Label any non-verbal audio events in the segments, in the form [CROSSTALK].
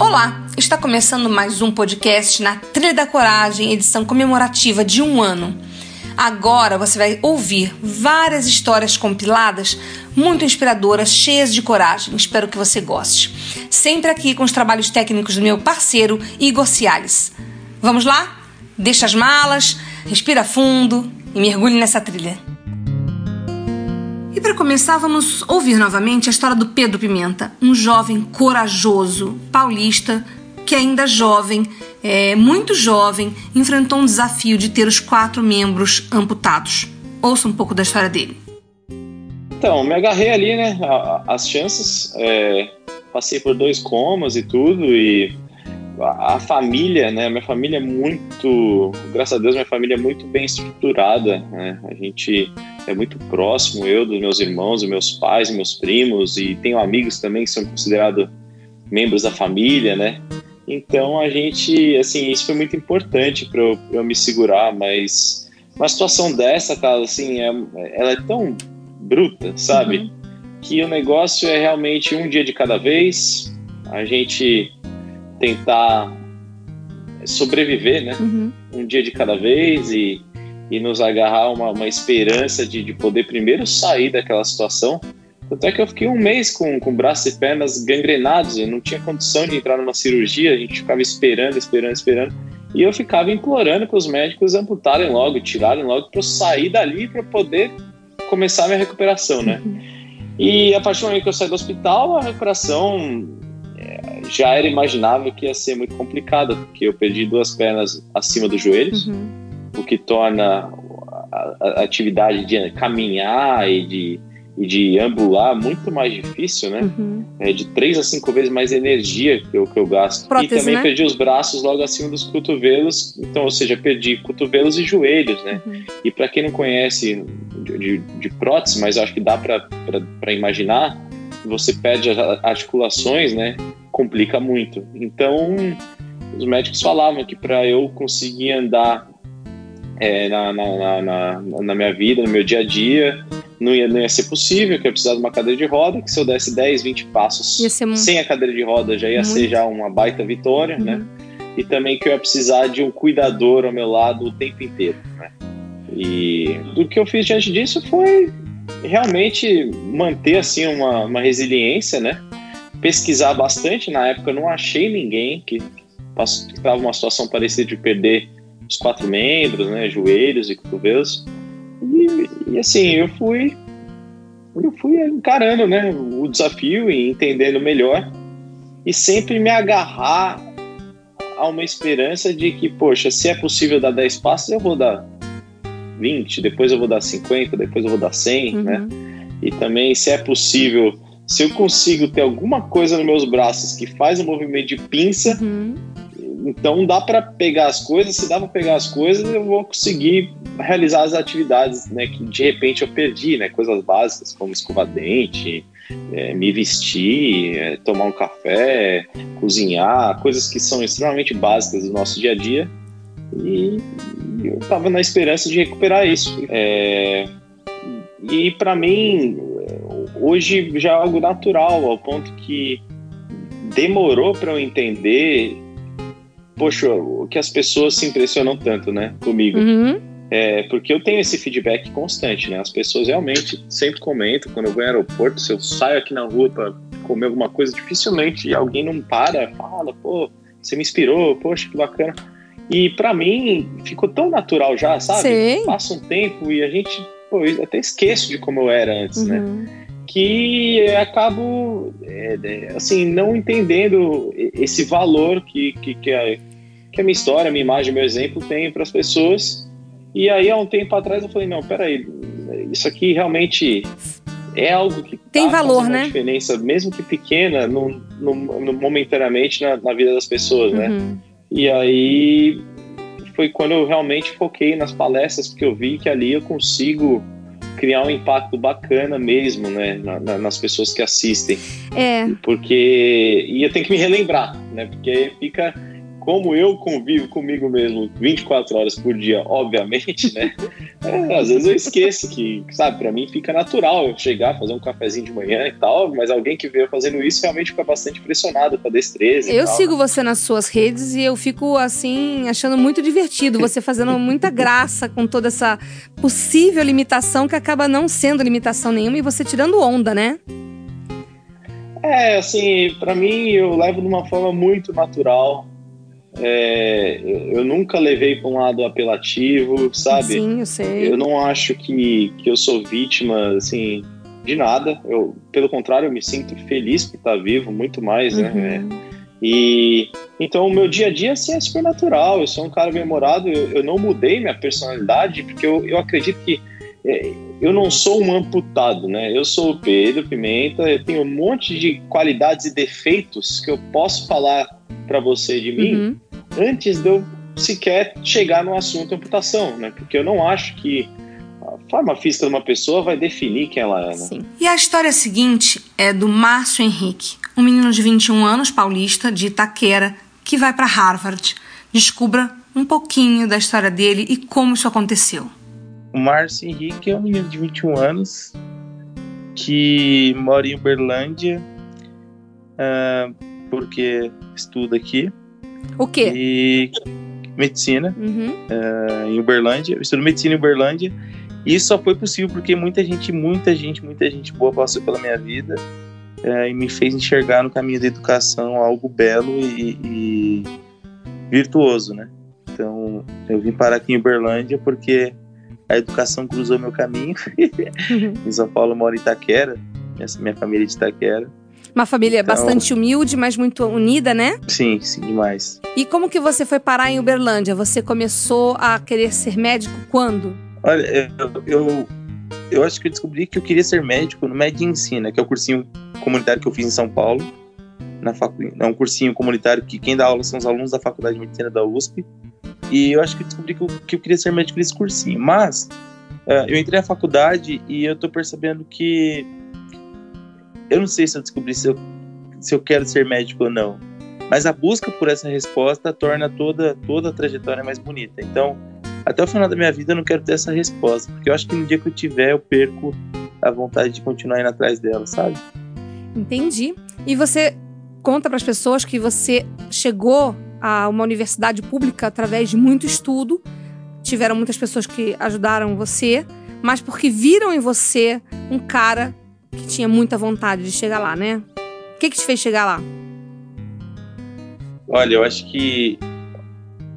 Olá, está começando mais um podcast na Trilha da Coragem, edição comemorativa de um ano. Agora você vai ouvir várias histórias compiladas, muito inspiradoras, cheias de coragem. Espero que você goste. Sempre aqui com os trabalhos técnicos do meu parceiro Igor Ciales. Vamos lá? Deixa as malas, respira fundo e mergulhe nessa trilha. E para começar, vamos ouvir novamente a história do Pedro Pimenta, um jovem corajoso, paulista, que ainda jovem, é, muito jovem, enfrentou um desafio de ter os quatro membros amputados. Ouça um pouco da história dele. Então, me agarrei ali, né? As chances, é, passei por dois comas e tudo, e a família, né? Minha família é muito, graças a Deus, minha família é muito bem estruturada. Né? A gente é muito próximo, eu, dos meus irmãos, dos meus pais, meus primos, e tenho amigos também que são considerados membros da família, né? Então a gente, assim, isso foi muito importante para eu, eu, me segurar, mas uma situação dessa, cara, assim, é, ela é tão bruta, sabe? Uhum. Que o negócio é realmente um dia de cada vez. A gente tentar sobreviver, né? Uhum. Um dia de cada vez e, e nos agarrar uma, uma esperança de, de poder primeiro sair daquela situação. Tanto é que eu fiquei um mês com, com braços e pernas gangrenados, eu não tinha condição de entrar numa cirurgia, a gente ficava esperando, esperando, esperando. E eu ficava implorando para os médicos amputarem logo, tirarem logo, para eu sair dali para poder começar a minha recuperação, né? Uhum. E a partir do momento que eu saí do hospital, a recuperação já era imaginável que ia ser muito complicada, porque eu perdi duas pernas acima dos joelhos, uhum. o que torna a, a, atividade de caminhar e de, e de ambular muito mais difícil, né? Uhum. É de três a cinco vezes mais energia que eu, que eu gasto. Prótese, e também né? perdi os braços logo acima dos cotovelos, então, ou seja, perdi cotovelos e joelhos, né? Uhum. E para quem não conhece de, de, de prótese, mas acho que dá para imaginar, você perde articulações, né? complica muito. Então, os médicos falavam que para eu conseguir andar é, na, na, na, na, minha vida, no meu dia a dia, não ia, não ia ser possível, que eu precisava de uma cadeira de roda, que se eu desse 10, 20 passos sem a cadeira de roda já ia muito. ser já uma baita vitória, né? uhum. né? E também que eu ia precisar de um cuidador ao meu lado o tempo inteiro, né? E do que eu fiz diante disso foi realmente manter assim uma, uma resiliência, né? pesquisar bastante. Na época eu não achei ninguém que estava uma situação parecida de perder os quatro membros, né, joelhos e cotovelos. E, e, assim, eu fui eu fui encarando, né, o desafio e entendendo melhor e sempre me agarrar a uma esperança de que, poxa, se é possível dar 10 passos, eu vou dar 20, depois eu vou dar 50, depois eu vou dar 100, né? uhum. né? E também se é possível se eu consigo ter alguma coisa nos meus braços que faz um movimento de pinça, uhum. então dá para pegar as coisas. Se dá para pegar as coisas, eu vou conseguir realizar as atividades, né, que de repente eu perdi, né, coisas básicas como escovar dente, é, me vestir, é, tomar um café, cozinhar, coisas que são extremamente básicas do nosso dia a dia. E eu estava na esperança de recuperar isso. É, e para mim, hoje já é algo natural, ao ponto que demorou para eu entender, poxa, que as pessoas se impressionam tanto, né, comigo. Uhum. É, porque eu tenho esse feedback constante, né? As pessoas realmente sempre comentam quando eu vou ao aeroporto, se eu saio aqui na rua para comer alguma coisa, dificilmente alguém não para, fala, pô, você me inspirou, poxa, que bacana. E para mim ficou tão natural já, sabe? Sim. Passa um tempo e a gente, pô, até esqueço de como eu era antes, né? uhum. né? que acabo é, é, assim não entendendo esse valor que, que, que, a, que a minha história, a minha imagem, meu exemplo tem para as pessoas. E aí, há um tempo atrás, eu falei: não, peraí, isso aqui realmente é algo que tem tá valor, né? diferença, mesmo que pequena, no, no, no momentaneamente na, na, vida das pessoas, né? E aí foi quando eu realmente foquei nas palestras, porque eu vi que ali eu consigo criar um impacto bacana mesmo, né, na, na, nas pessoas que assistem. É. Porque e eu tenho que me relembrar, né? Porque fica como eu convivo comigo mesmo 24 horas por dia, obviamente, né? [LAUGHS] É, às vezes eu esqueço que, sabe, para mim fica natural eu chegar, fazer um cafezinho de manhã e tal, mas alguém que vê eu fazendo isso realmente fica bastante impressionado com a destreza. Eu sigo você nas suas redes e eu fico, assim, achando muito divertido, você fazendo muita graça com toda essa possível limitação que acaba não sendo limitação nenhuma e você tirando onda, né? É, assim, para mim eu levo de uma forma muito natural. É, eu nunca levei para um lado apelativo, sabe? Sim, eu sei. Eu não acho que, que eu sou vítima, assim, de nada. Eu, pelo contrário, eu me sinto feliz por estar vivo, muito mais, né? uhum. né? E então o meu dia a dia assim, é super natural. Eu sou um cara bem-humorado, eu, eu, não mudei minha personalidade, porque eu, eu acredito que é, eu não sou um amputado, né? Eu sou o Pedro Pimenta, eu tenho um monte de qualidades e defeitos que eu posso falar para você de mim uhum. antes de eu sequer chegar no assunto amputação, né? Porque eu não acho que a forma física de uma pessoa vai definir quem ela é, né? Sim. E a história seguinte é do Márcio Henrique, um menino de 21 anos, paulista, de Itaquera, que vai para Harvard. Descubra um pouquinho da história dele e como isso aconteceu. O Márcio Henrique é um menino de 21 anos que mora em Uberlândia, uh, porque estuda aqui. O quê? E medicina uhum. uh, em Uberlândia. Eu estudo medicina em Uberlândia. E isso só foi possível porque muita gente, muita gente, muita gente boa passou pela minha vida uh, e me fez enxergar no caminho da educação algo belo e, e virtuoso, né? Então, eu vim parar aqui em Uberlândia porque a educação cruzou meu caminho. [LAUGHS] em São Paulo moro em Itaquera, minha família é de Itaquera. Uma família então, bastante humilde, mas muito unida, né? Sim, sim, demais. E como que você foi parar em Uberlândia? Você começou a querer ser médico quando? Olha, eu, eu, eu acho que eu descobri que eu queria ser médico no Ensina, que é o cursinho comunitário que eu fiz em São Paulo. Na facu... É um cursinho comunitário que quem dá aula são os alunos da Faculdade de Medicina da USP. E eu acho que descobri que eu, que eu queria ser médico nesse cursinho. Mas uh, eu entrei na faculdade e eu tô percebendo que eu não sei se eu descobri se eu, se eu quero ser médico ou não. Mas a busca por essa resposta torna toda, toda a trajetória mais bonita. Então, até o final da minha vida eu não quero ter essa resposta, porque eu acho que no dia que eu tiver eu perco a vontade de continuar indo atrás dela, sabe? Entendi. E você conta para as pessoas que você chegou a uma universidade pública através de muito estudo. Tiveram muitas pessoas que ajudaram você, mas porque viram em você um cara que tinha muita vontade de chegar lá, né? O que, que te fez chegar lá? Olha, eu acho que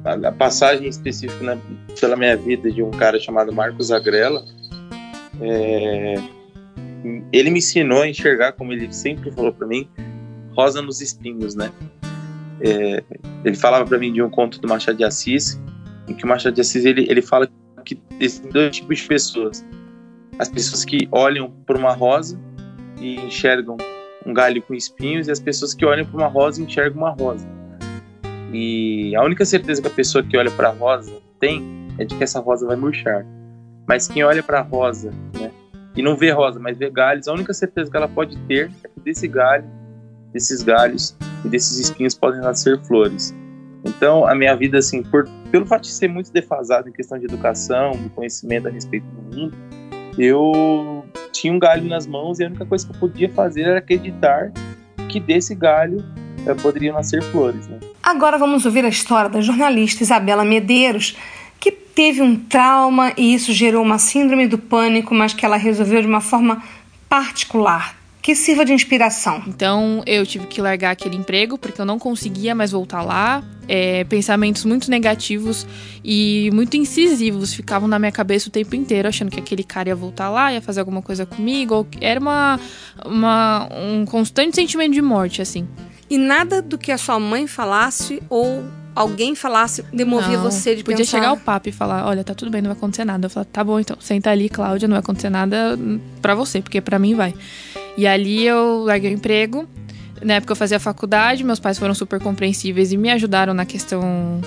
a passagem específica na, pela minha vida de um cara chamado Marcos Agrela, é, ele me ensinou a enxergar, como ele sempre falou para mim, rosa nos espinhos, né? É, ele falava para mim de um conto do Machado de Assis, em que o Machado de Assis ele, ele fala que existem dois tipos de pessoas: as pessoas que olham por uma rosa e enxergam um galho com espinhos, e as pessoas que olham para uma rosa e enxergam uma rosa. E a única certeza que a pessoa que olha para a rosa tem é de que essa rosa vai murchar. Mas quem olha para a rosa, né, e não vê rosa, mas vê galhos, a única certeza que ela pode ter é que desse galho, desses galhos, e desses espinhos podem nascer flores. Então, a minha vida, assim, por, pelo fato de ser muito defasado em questão de educação, de conhecimento a respeito do mundo, eu tinha um galho nas mãos e a única coisa que eu podia fazer era acreditar que desse galho eh, poderiam nascer flores. Né? Agora vamos ouvir a história da jornalista Isabela Medeiros, que teve um trauma e isso gerou uma síndrome do pânico, mas que ela resolveu de uma forma particular que sirva de inspiração. Então eu tive que largar aquele emprego porque eu não conseguia mais voltar lá. É, pensamentos muito negativos e muito incisivos ficavam na minha cabeça o tempo inteiro, achando que aquele cara ia voltar lá, ia fazer alguma coisa comigo. Ou era uma, uma, um constante sentimento de morte, assim. E nada do que a sua mãe falasse ou alguém falasse, demovia Não, você de Podia pensar... chegar o papo e falar, olha, tá tudo bem, não vai acontecer nada. Eu falar, tá bom então, senta ali, Cláudia, não vai acontecer nada pra você, porque pra mim vai. E ali eu larguei o emprego. Na época eu fazia faculdade, meus pais foram super compreensíveis e me ajudaram na questão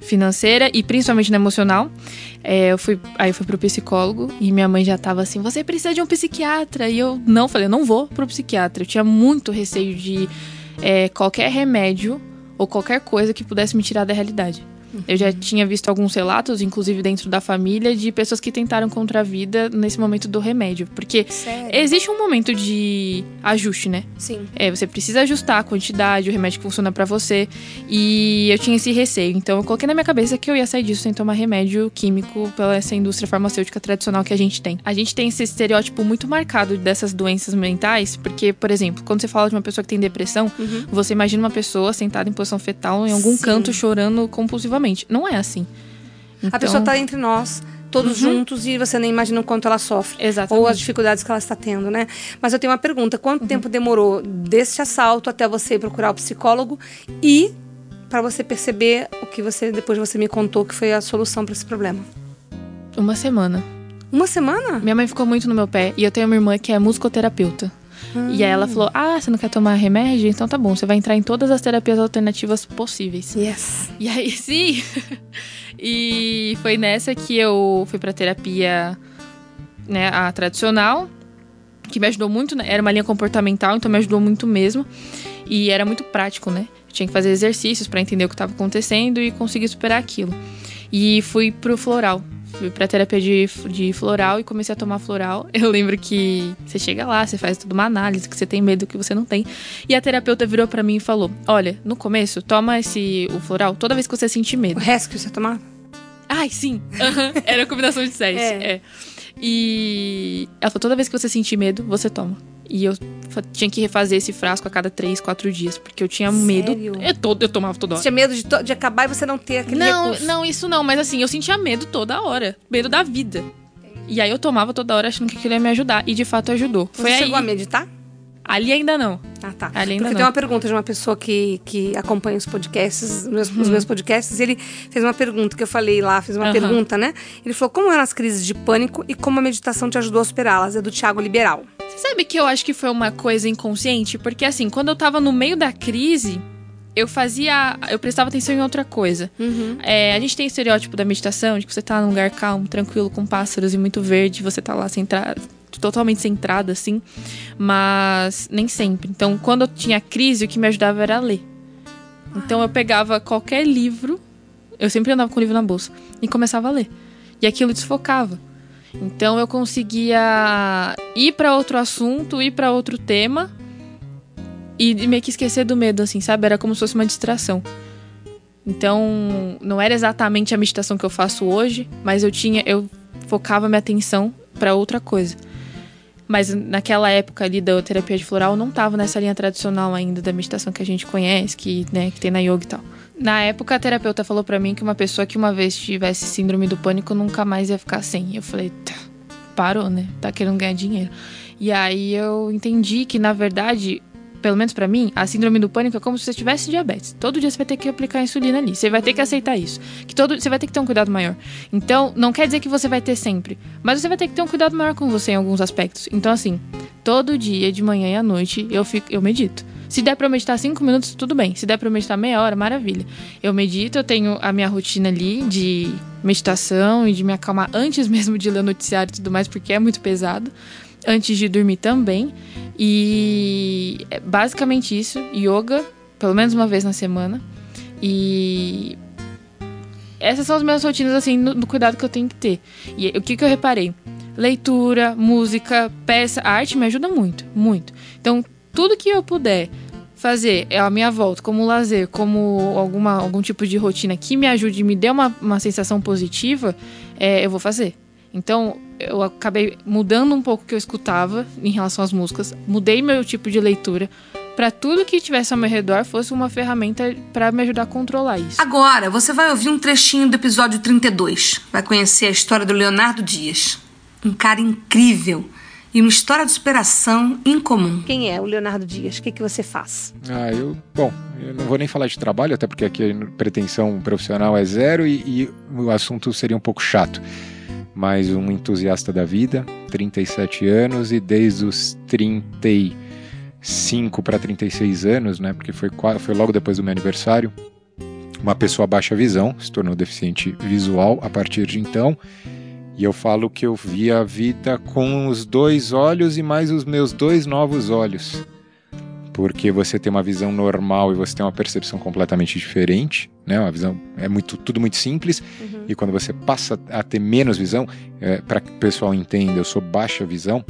financeira e principalmente na emocional. É, eu fui, aí eu fui pro psicólogo e minha mãe já tava assim, você precisa de um psiquiatra. E eu não falei, eu não vou pro psiquiatra. Eu tinha muito receio de é, qualquer remédio ou qualquer coisa que pudesse me tirar da realidade. Eu já tinha visto alguns relatos, inclusive dentro da família, de pessoas que tentaram contra a vida nesse momento do remédio. Porque Sério? existe um momento de ajuste, né? Sim. É, você precisa ajustar a quantidade, o remédio que funciona pra você. E eu tinha esse receio. Então eu coloquei na minha cabeça que eu ia sair disso sem tomar remédio químico pela essa indústria farmacêutica tradicional que a gente tem. A gente tem esse estereótipo muito marcado dessas doenças mentais, porque, por exemplo, quando você fala de uma pessoa que tem depressão, Uhum. você imagina uma pessoa sentada em posição fetal em algum Sim. canto chorando compulsivamente. Não é assim. A Então- pessoa tá entre nós, todos Uhum. juntos, e você nem imagina o quanto ela sofre. Exatamente. Ou as dificuldades que ela está tendo, né? Mas eu tenho uma pergunta: Uhum. quanto tempo demorou desse assalto até você ir procurar o psicólogo e para você perceber o que você depois você me contou que foi a solução para esse problema? Uma semana. Uma semana? Minha mãe ficou muito no meu pé e eu tenho uma irmã que é musicoterapeuta. E aí ela falou: Ah, você não quer tomar remédio? Então tá bom, você vai entrar em todas as terapias alternativas possíveis. Yes. E aí, [LAUGHS] sim. e foi nessa que eu fui pra terapia, né, a tradicional, que me ajudou muito, né? Era uma linha comportamental, então me ajudou muito mesmo. E era muito prático, né? Eu tinha que fazer exercícios pra entender o que estava acontecendo e conseguir superar aquilo. E fui pro floral. Fui pra terapia de, de floral e comecei a tomar floral. [LAUGHS] Eu lembro que você chega lá, você faz toda uma análise, que você tem medo, que você não tem. E a terapeuta virou pra mim e falou: Olha, no começo, toma esse o floral toda vez que você sentir O medo. rescue você tomar? Ai, sim. Aham. Era a combinação de séries. É. É. E ela falou: toda vez que você sentir medo, você toma. E eu tinha que refazer esse frasco a cada três, quatro dias, porque eu tinha medo. Sério? Eu, todo, eu tomava toda Você hora. tinha medo de, de acabar e você não ter aquele Não, recurso? não, isso não, mas assim, eu sentia medo toda hora. Medo da vida. E aí eu tomava toda hora achando que aquilo ia me ajudar. E de fato ajudou. Você Foi chegou a aí. meditar? Ali ainda não. Ah, tá. Ali ainda Porque não. tem uma pergunta de uma pessoa que, que acompanha os podcasts, os meus, os meus podcasts, ele fez uma pergunta que eu falei lá, fiz uma Uhum. Pergunta, né? Ele falou como eram as crises de pânico e como a meditação te ajudou a superá-las. É do Tiago Liberal. Sabe que eu acho que foi uma coisa inconsciente? Porque assim, quando eu tava no meio da crise, eu fazia. Eu prestava atenção em outra coisa. É, a gente tem estereótipo da meditação, de que você tá num lugar calmo, tranquilo, com pássaros e muito verde, você tá lá centrado, totalmente centrado, assim. Mas nem sempre. Então, quando eu tinha crise, o que me ajudava era ler. Então eu pegava qualquer livro, eu sempre andava com o livro na bolsa, e começava a ler. E aquilo desfocava. Então eu conseguia ir pra outro assunto, ir pra outro tema e meio que esquecer do medo, assim, sabe? Era como se fosse uma distração. Então, não era exatamente a meditação que eu faço hoje, mas eu tinha, eu focava minha atenção pra outra coisa. Mas naquela época ali da terapia de floral, não tava nessa linha tradicional ainda da meditação que a gente conhece, que, né, que tem na yoga e tal. Na época, a terapeuta falou pra mim que uma pessoa que uma vez tivesse síndrome do pânico nunca mais ia ficar sem. Eu falei, tá, parou, né? Tá querendo ganhar dinheiro. E aí eu entendi que, na verdade, pelo menos pra mim, a síndrome do pânico é como se você tivesse diabetes. Todo dia você vai ter que aplicar insulina ali. Você vai ter que aceitar isso. Que todo, você vai ter que ter um cuidado maior. Então, não quer dizer que você vai ter sempre, mas você vai ter que ter um cuidado maior com você em alguns aspectos. Então, assim, todo dia, de manhã e à noite, eu fico, eu medito. Se der pra eu meditar cinco minutos, tudo bem. Se der pra eu meditar meia hora, maravilha. Eu medito, eu tenho a minha rotina ali de meditação e de me acalmar [LAUGHS] antes mesmo de ler noticiário e tudo mais, porque é muito pesado. Antes de dormir também. E é basicamente isso. Yoga, pelo menos uma vez na semana. E essas são as minhas rotinas, assim, no, no cuidado que eu tenho que ter. E o que, que eu reparei? Leitura, música, peça, arte me ajuda muito, muito. Então, tudo que eu puder fazer é a minha volta, como lazer, como alguma, algum tipo de rotina que me ajude, me dê uma, uma sensação positiva, é, eu vou fazer. Então, eu acabei mudando um pouco o que eu escutava em relação às músicas, mudei meu tipo de leitura para tudo que tivesse ao meu redor fosse uma ferramenta para me ajudar a controlar isso. Agora, você vai ouvir um trechinho do episódio 32. Vai conhecer a história do Leonardo Dias. Um cara incrível e uma história de superação incomum. Quem é o Leonardo Dias? O que, que você faz? Ah, eu. Bom, eu não vou nem falar de trabalho, até porque aqui a pretensão profissional é zero e, e o assunto seria um pouco chato. Mas um entusiasta da vida, 37 anos e desde os 35 para 36 anos, né? Porque foi, foi logo depois do meu aniversário. Uma pessoa baixa visão, se tornou deficiente visual a partir de então e eu falo que eu vi a vida com os dois olhos e mais os meus dois novos olhos. Porque você tem uma visão normal e você tem uma percepção completamente diferente, né? Uma visão é muito tudo muito simples. Uhum. E quando você passa a ter menos visão, é, para que o pessoal entenda, eu sou baixa visão,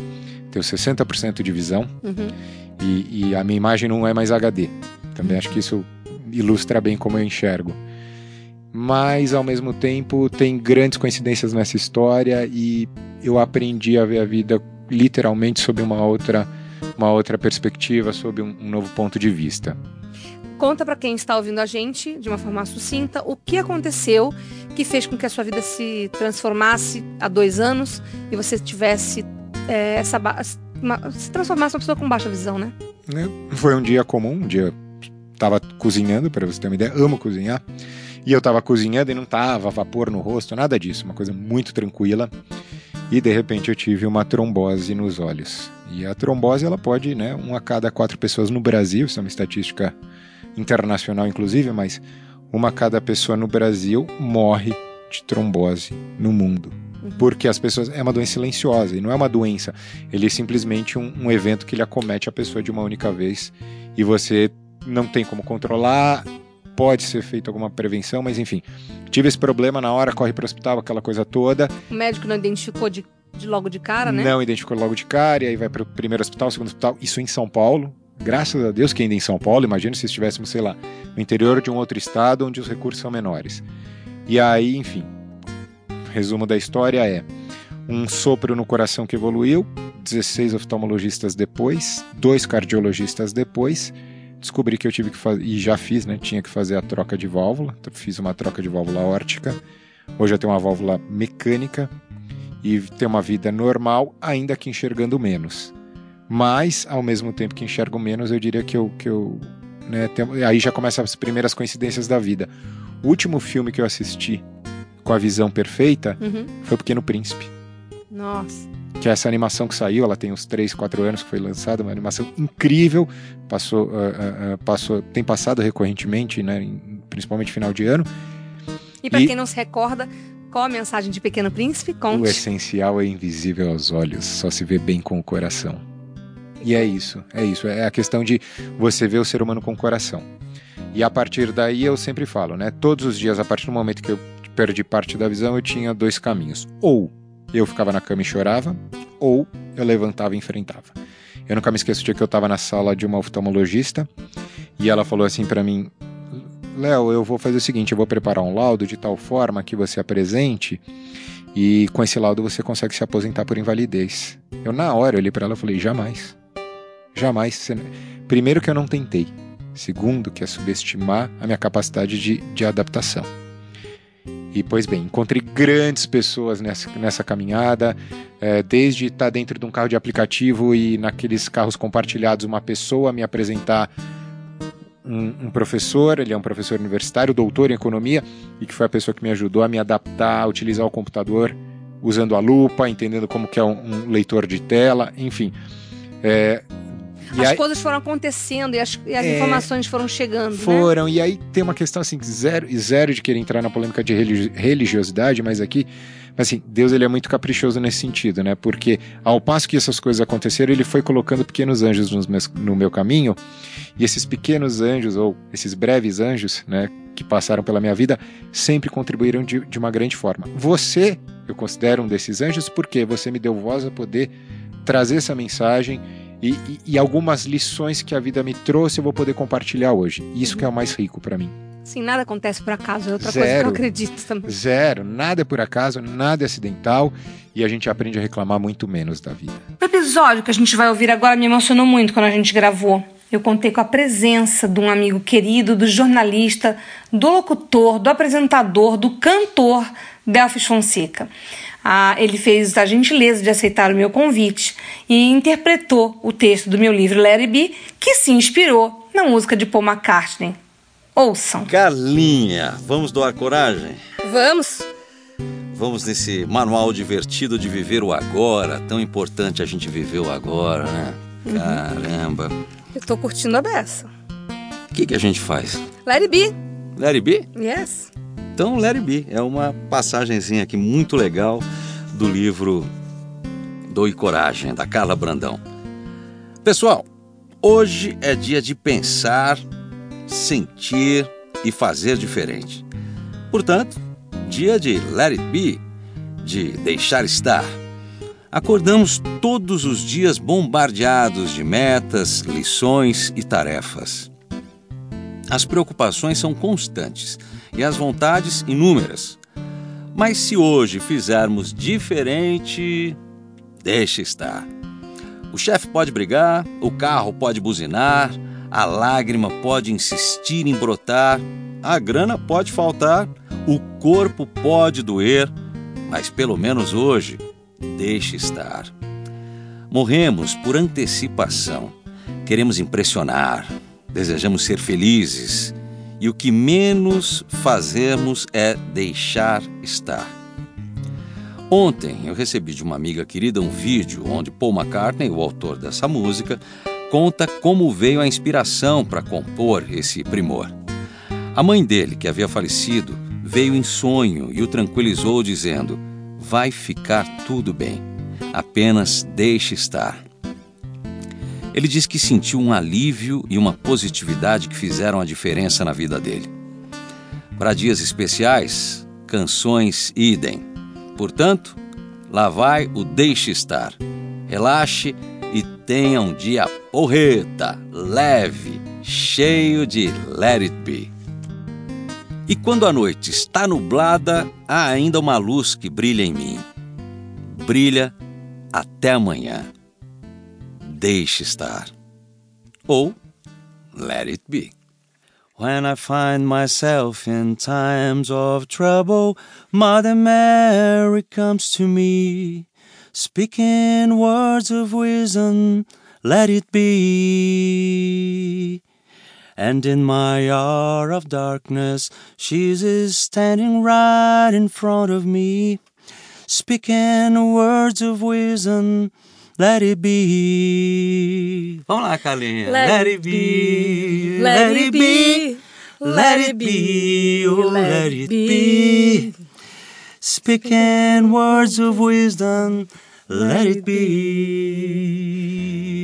tenho 60% de visão uhum. e, e a minha imagem não é mais HD. Também acho que isso ilustra bem como eu enxergo mas ao mesmo tempo tem grandes coincidências nessa história e eu aprendi a ver a vida literalmente sob uma outra, uma outra perspectiva, sob um, um novo ponto de vista. Conta para quem está ouvindo a gente, de uma forma sucinta, o que aconteceu que fez com que a sua vida se transformasse há dois anos e você tivesse é, essa uma, se transformasse uma pessoa com baixa visão, né? É, foi um dia comum, um dia estava cozinhando, para você ter uma ideia, amo cozinhar. E eu tava cozinhando e não tava vapor no rosto, nada disso, uma coisa muito tranquila. E de repente eu tive uma trombose nos olhos. E a trombose ela pode, né, uma a cada quatro pessoas no Brasil, isso é uma estatística internacional inclusive, mas uma a cada pessoa no Brasil morre de trombose no mundo. Uhum. Porque as pessoas. É uma doença silenciosa e não é uma doença. Ele é simplesmente um, um evento que ele acomete a pessoa de uma única vez e você não tem como controlar, pode ser feita alguma prevenção, mas enfim. Tive esse problema na hora, corre para o hospital, aquela coisa toda. O médico não identificou de, de logo de cara, né? Não identificou logo de cara, e aí vai para o primeiro hospital, segundo hospital, isso em São Paulo. Graças a Deus que ainda em São Paulo, imagina se estivéssemos, sei lá, no interior de um outro estado onde os recursos são menores. E aí, enfim, resumo da história é um sopro no coração que evoluiu, 16 oftalmologistas depois, dois cardiologistas depois, descobri que eu tive que fazer, e já fiz, né? Tinha que fazer a troca de válvula. Fiz uma troca de válvula órtica. Hoje eu tenho uma válvula mecânica e tenho uma vida normal, ainda que enxergando menos. Mas, ao mesmo tempo que enxergo menos, eu diria que eu. Que eu né, tenho, aí já começam as primeiras coincidências da vida. O último filme que eu assisti com a visão perfeita uhum. foi O Pequeno Príncipe. Nossa que é essa animação que saiu, ela tem uns 3, 4 anos que foi lançada, uma animação incrível, passou, uh, uh, passou tem passado recorrentemente, né, principalmente final de ano. E para quem não se recorda, qual a mensagem de Pequeno Príncipe? Conte. O essencial é invisível aos olhos, só se vê bem com o coração. E é isso, é isso, é a questão de você ver o ser humano com o coração. E a partir daí eu sempre falo, né? Todos os dias, a partir do momento que eu perdi parte da visão, eu tinha dois caminhos. Ou eu ficava na cama e chorava, ou eu levantava e enfrentava. Eu nunca me esqueço de que eu estava na sala de uma oftalmologista e ela falou assim para mim: Léo, eu vou fazer o seguinte, eu vou preparar um laudo de tal forma que você apresente e com esse laudo você consegue se aposentar por invalidez. Eu na hora olhei para ela e falei: jamais, jamais. Primeiro que eu não tentei, segundo que é subestimar a minha capacidade de, de adaptação. E, pois bem, encontrei grandes pessoas nessa, nessa caminhada, é, desde estar dentro de um carro de aplicativo e naqueles carros compartilhados, uma pessoa me apresentar um, um, professor, ele é um professor universitário, doutor em economia, e que foi a pessoa que me ajudou a me adaptar, a utilizar o computador usando a lupa, entendendo como que é um, um leitor de tela, enfim. É, as aí, coisas foram acontecendo e as, e as é, informações foram chegando. Né? Foram, né? e aí tem uma questão assim, zero, zero de querer entrar na polêmica de religiosidade, mas aqui, assim, Deus ele é muito caprichoso nesse sentido, né? Porque ao passo que essas coisas aconteceram, ele foi colocando pequenos anjos meus, no meu caminho, e esses pequenos anjos, ou esses breves anjos, né, que passaram pela minha vida, sempre contribuíram de, de uma grande forma. Você, eu considero um desses anjos, porque você me deu voz a poder trazer essa mensagem e, e, e, algumas lições que a vida me trouxe eu vou poder compartilhar hoje. Isso que é o mais rico para mim. Sim, nada acontece por acaso, é outra zero, coisa que eu acredito também. Zero, nada é por acaso, nada é acidental e a gente aprende a reclamar muito menos da vida. O episódio que a gente vai ouvir agora me emocionou muito quando a gente gravou. Eu contei com a presença de um amigo querido, do jornalista, do locutor, do apresentador, do cantor Delfis Fonseca. Ah, ele fez a gentileza de aceitar o meu convite e interpretou o texto do meu livro Larry B, que se inspirou na música de Paul McCartney. Ouçam. Carlinha, vamos doar coragem? Vamos. Vamos nesse manual divertido de viver o agora. Tão importante a gente viver o agora, né? Uhum. Caramba. Eu tô curtindo a beça. O que, que a gente faz? Let it be. Let it be? Yes. Então, Let It Be é uma passagenzinha aqui muito legal do livro Doe Coragem, da Carla Brandão. Pessoal, hoje é dia de pensar, sentir e fazer diferente. Portanto, dia de Let It Be, de deixar estar. Acordamos todos os dias bombardeados de metas, lições e tarefas. As preocupações são constantes e as vontades inúmeras. Mas se hoje fizermos diferente, deixe estar. O chefe pode brigar, o carro pode buzinar, a lágrima pode insistir em brotar, a grana pode faltar, o corpo pode doer, mas pelo menos hoje, deixe estar. Morremos por antecipação. Queremos impressionar, desejamos ser felizes e o que menos fazemos é deixar estar. Ontem eu recebi de uma amiga querida um vídeo onde Paul McCartney, o autor dessa música, conta como veio a inspiração para compor esse primor. A mãe dele, que havia falecido, veio em sonho e o tranquilizou, dizendo: Vai ficar tudo bem, apenas deixe estar. Ele diz que sentiu um alívio e uma positividade que fizeram a diferença na vida dele. Para dias especiais, canções idem. Portanto, lá vai o Deixe Estar. Relaxe e tenha um dia porreta, leve, cheio de Let It Be. E quando a noite está nublada, há ainda uma luz que brilha em mim. Brilha até amanhã deixe estar. Ou let it be. When I find myself in times of trouble, Mother Mary comes to me, speaking words of wisdom, let it be. And in my hour of darkness, she is standing right in front of me, speaking words of wisdom, Let it be. Vamos lá, Carlinha. Let, let it be. Let it be. Let it be. Oh, let it be. Speaking words of wisdom. Let it be.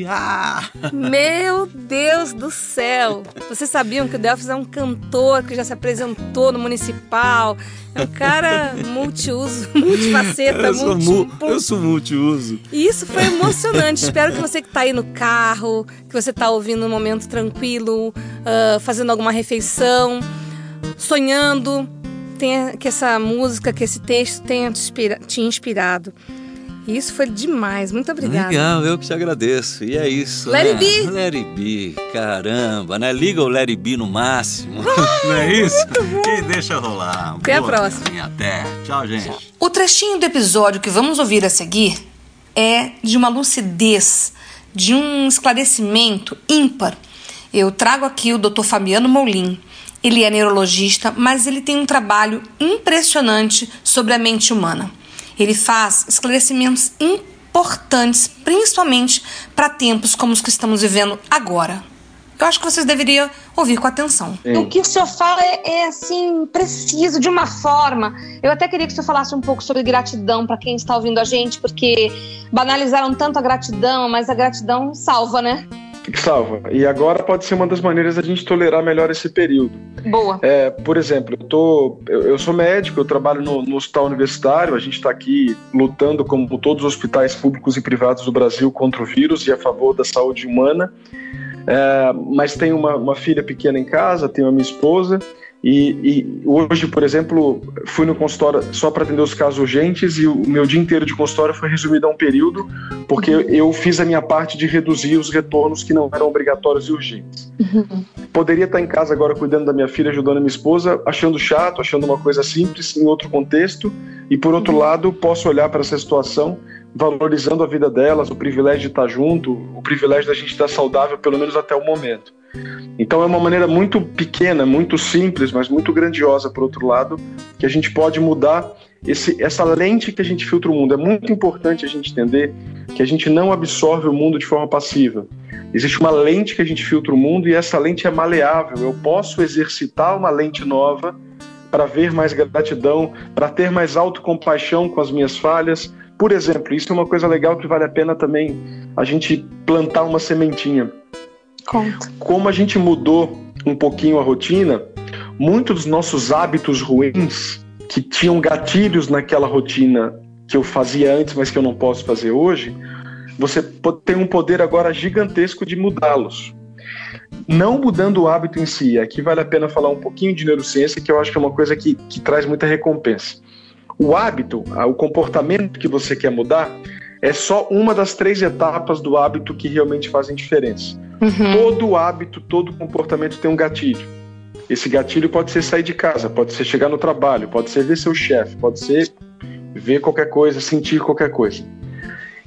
Ah! Meu Deus do céu! Vocês sabiam que o Delphis é um cantor que já se apresentou no municipal? É um cara multiuso, [LAUGHS] multifaceta, eu sou, multi... eu sou multiuso. E isso foi emocionante. Espero que você que está aí no carro, que você está ouvindo um momento tranquilo, uh, fazendo alguma refeição, sonhando, tenha, que essa música, que esse texto tenha te, inspira, te inspirado. Isso foi demais. Muito obrigada. Legal, eu que te agradeço. E é isso. Let né? it be. Let it be. Caramba, né? Liga o Let it be no máximo. [LAUGHS] Não é isso? E deixa rolar. Até Boa, a próxima. Até. Tchau, gente. O trechinho do episódio que vamos ouvir a seguir é de uma lucidez, de um esclarecimento ímpar. Eu trago aqui o Dr. Fabiano Moulin. Ele é neurologista, mas ele tem um trabalho impressionante sobre a mente humana. Ele faz esclarecimentos importantes, principalmente para tempos como os que estamos vivendo agora. Eu acho que vocês deveriam ouvir com atenção. Sim. O que o senhor fala é, é, assim, preciso, de uma forma. Eu até queria que o senhor falasse um pouco sobre gratidão para quem está ouvindo a gente, porque banalizaram tanto a gratidão, mas a gratidão salva, né? Salva. E agora pode ser uma das maneiras da gente tolerar melhor esse período. Boa. É, por exemplo, eu, tô, eu, eu sou médico, eu trabalho no, no hospital universitário, a gente está aqui lutando, como todos os hospitais públicos e privados do Brasil, contra o vírus e a favor da saúde humana. É, mas tenho uma, uma filha pequena em casa, tenho a minha esposa. E, e, hoje, por exemplo, fui no consultório só para atender os casos urgentes e o meu dia inteiro de consultório foi resumido a um período, porque uhum. eu fiz a minha parte de reduzir os retornos que não eram obrigatórios e urgentes. Uhum. Poderia estar em casa agora cuidando da minha filha, ajudando a minha esposa, achando chato, achando uma coisa simples em outro contexto, e por outro lado, posso olhar para essa situação valorizando a vida delas, o privilégio de estar junto, o privilégio da gente estar saudável pelo menos até o momento. Então é uma maneira muito pequena, muito simples, mas muito grandiosa, por outro lado, que a gente pode mudar esse, essa lente que a gente filtra o mundo. É muito importante a gente entender que a gente não absorve o mundo de forma passiva. Existe uma lente que a gente filtra o mundo e essa lente é maleável. Eu posso exercitar uma lente nova para ver mais gratidão, para ter mais autocompaixão com as minhas falhas. Por exemplo, isso é uma coisa legal que vale a pena também a gente plantar uma sementinha. Conta. Como a gente mudou um pouquinho a rotina, muitos dos nossos hábitos ruins que tinham gatilhos naquela rotina que eu fazia antes, mas que eu não posso fazer hoje, você tem um poder agora gigantesco de mudá-los. Não mudando o hábito em si, aqui vale a pena falar um pouquinho de neurociência, que eu acho que é uma coisa que, que traz muita recompensa. O hábito, o comportamento que você quer mudar, é só uma das três etapas do hábito que realmente fazem diferença. Uhum. Todo hábito, todo comportamento tem um gatilho. Esse gatilho pode ser sair de casa, pode ser chegar no trabalho, pode ser ver seu chefe, pode ser ver qualquer coisa, sentir qualquer coisa.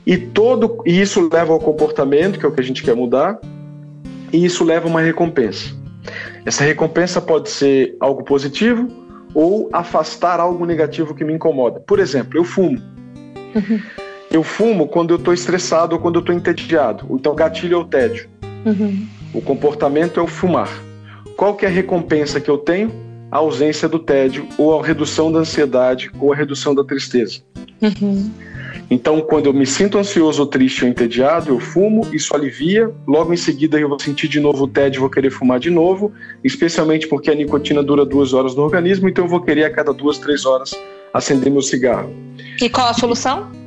E todo e isso leva ao comportamento, que é o que a gente quer mudar, e isso leva a uma recompensa. Essa recompensa pode ser algo positivo ou afastar algo negativo que me incomoda. Por exemplo, eu fumo. Uhum. Eu fumo quando eu estou estressado ou quando eu estou entediado. Então, gatilho é o tédio. Uhum. O comportamento é o fumar. Qual que é a recompensa que eu tenho? A ausência do tédio, ou a redução da ansiedade, ou a redução da tristeza. Uhum. Então, quando eu me sinto ansioso ou triste ou entediado, eu fumo, isso alivia. Logo em seguida, eu vou sentir de novo o tédio, vou querer fumar de novo, especialmente porque a nicotina dura duas horas no organismo, então eu vou querer a cada duas, três horas acender meu cigarro. E qual a solução?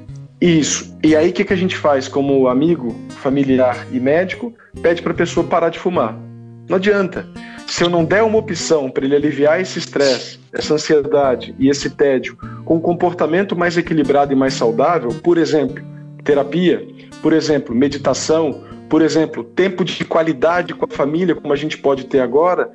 Isso. E aí, o que, que a gente faz como amigo, familiar e médico? Pede para a pessoa parar de fumar. Não adianta. Se eu não der uma opção para ele aliviar esse estresse, essa ansiedade e esse tédio com um comportamento mais equilibrado e mais saudável, por exemplo, terapia, por exemplo, meditação, por exemplo, tempo de qualidade com a família, como a gente pode ter agora,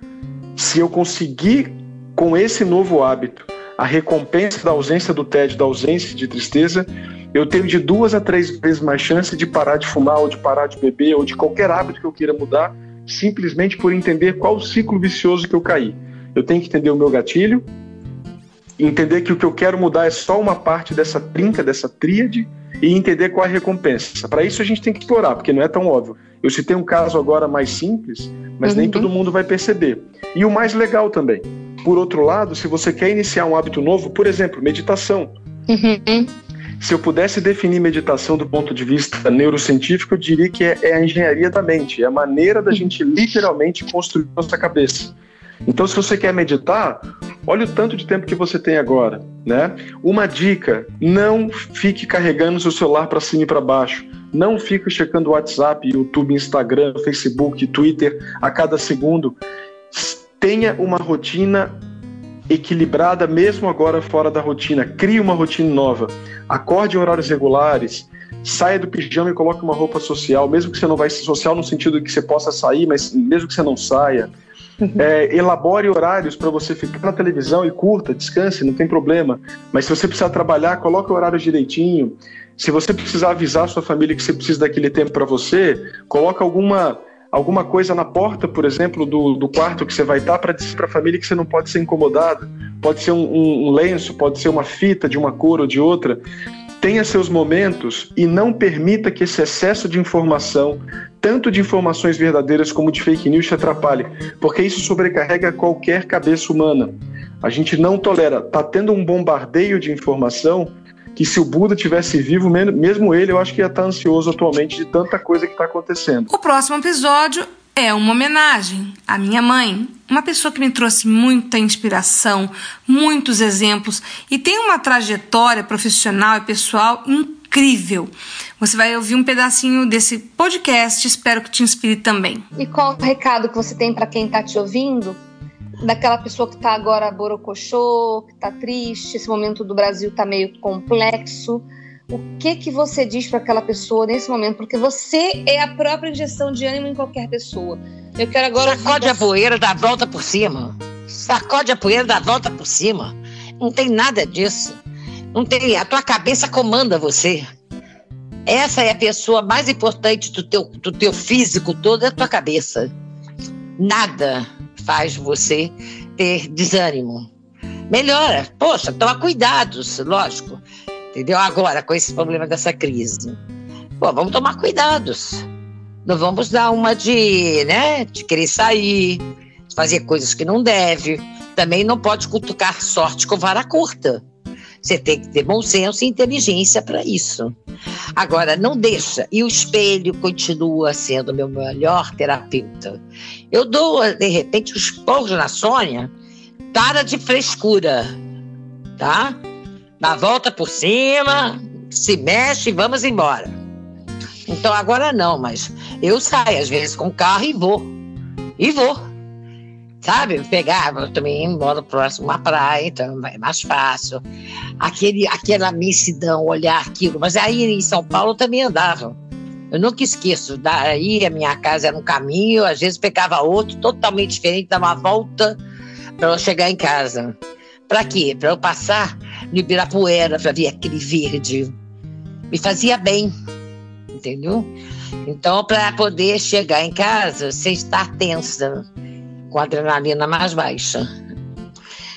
se eu conseguir com esse novo hábito a recompensa da ausência do tédio, da ausência de tristeza, eu tenho de duas a três vezes mais chance de parar de fumar ou de parar de beber ou de qualquer hábito que eu queira mudar simplesmente por entender qual o ciclo vicioso que eu caí. Eu tenho que entender o meu gatilho, entender que o que eu quero mudar é só uma parte dessa trinca, dessa tríade, e entender qual é a recompensa. Para isso a gente tem que explorar, porque não é tão óbvio. Eu citei um caso agora mais simples, mas uhum. nem todo mundo vai perceber. E o mais legal também. Por outro lado, se você quer iniciar um hábito novo, por exemplo, meditação. Uhum. Se eu pudesse definir meditação do ponto de vista neurocientífico, eu diria que é, é a engenharia da mente, é a maneira da gente literalmente construir nossa cabeça. Então, se você quer meditar, olha o tanto de tempo que você tem agora, né? Uma dica: não fique carregando seu celular para cima e para baixo. Não fique checando WhatsApp, YouTube, Instagram, Facebook, Twitter a cada segundo. Tenha uma rotina equilibrada, mesmo agora fora da rotina. Crie uma rotina nova. Acorde em horários regulares. Saia do pijama e coloque uma roupa social, mesmo que você não vai ser social no sentido que você possa sair, mas mesmo que você não saia. Uhum. É, elabore horários para você ficar na televisão e curta, descanse, não tem problema. Mas se você precisar trabalhar, coloque o horário direitinho. Se você precisar avisar a sua família que você precisa daquele tempo para você, coloque alguma alguma coisa na porta, por exemplo, do, do quarto que você vai estar para dizer para a família que você não pode ser incomodado. Pode ser um, um, lenço, pode ser uma fita de uma cor ou de outra. Tenha seus momentos e não permita que esse excesso de informação, tanto de informações verdadeiras como de fake news, te atrapalhe, porque isso sobrecarrega qualquer cabeça humana. A gente não tolera. Tá tendo um bombardeio de informação que se o Buda tivesse vivo, mesmo ele, eu acho que ia estar ansioso atualmente de tanta coisa que está acontecendo. O próximo episódio é uma homenagem à minha mãe, uma pessoa que me trouxe muita inspiração, muitos exemplos e tem uma trajetória profissional e pessoal incrível. Você vai ouvir um pedacinho desse podcast, espero que te inspire também. E qual o recado que você tem para quem está te ouvindo? daquela pessoa que está agora borocochô, que está triste, esse momento do Brasil está meio complexo. O que que você diz para aquela pessoa nesse momento? Porque você é a própria injeção de ânimo em qualquer pessoa. Eu quero agora. Sacode a poeira, dá a volta por cima. Sacode a poeira, dá a volta por cima. Não tem nada disso. Não tem, a tua cabeça comanda você. Essa é a pessoa mais importante do teu, do teu físico todo, é a tua cabeça. Nada faz você ter desânimo. Melhora. Poxa, toma cuidados, lógico. Entendeu? Agora, com esse problema dessa crise. Pô, vamos tomar cuidados. Não vamos dar uma de, né, de querer sair, fazer coisas que não deve. Também não pode cutucar sorte com vara curta. Você tem que ter bom senso e inteligência para isso. Agora, não deixa. E o espelho continua sendo meu melhor terapeuta. Eu dou, de repente, os porros na Sônia. Para de frescura, tá? Dá volta por cima, se mexe e vamos embora. Então agora não, mas eu saio às vezes com o carro e vou. E vou sabe? Pegava, eu também moro próximo uma praia, então é mais fácil. Aquele, aquela missidão, olhar aquilo. Mas aí em São Paulo também andava. Eu nunca esqueço, daí a minha casa era um caminho, às vezes pegava outro, totalmente diferente, dava uma volta para eu chegar em casa. Para quê? Para eu passar no Ibirapuera, para ver aquele verde. Me fazia bem, entendeu? Então, para poder chegar em casa sem estar tensa, com adrenalina mais baixa.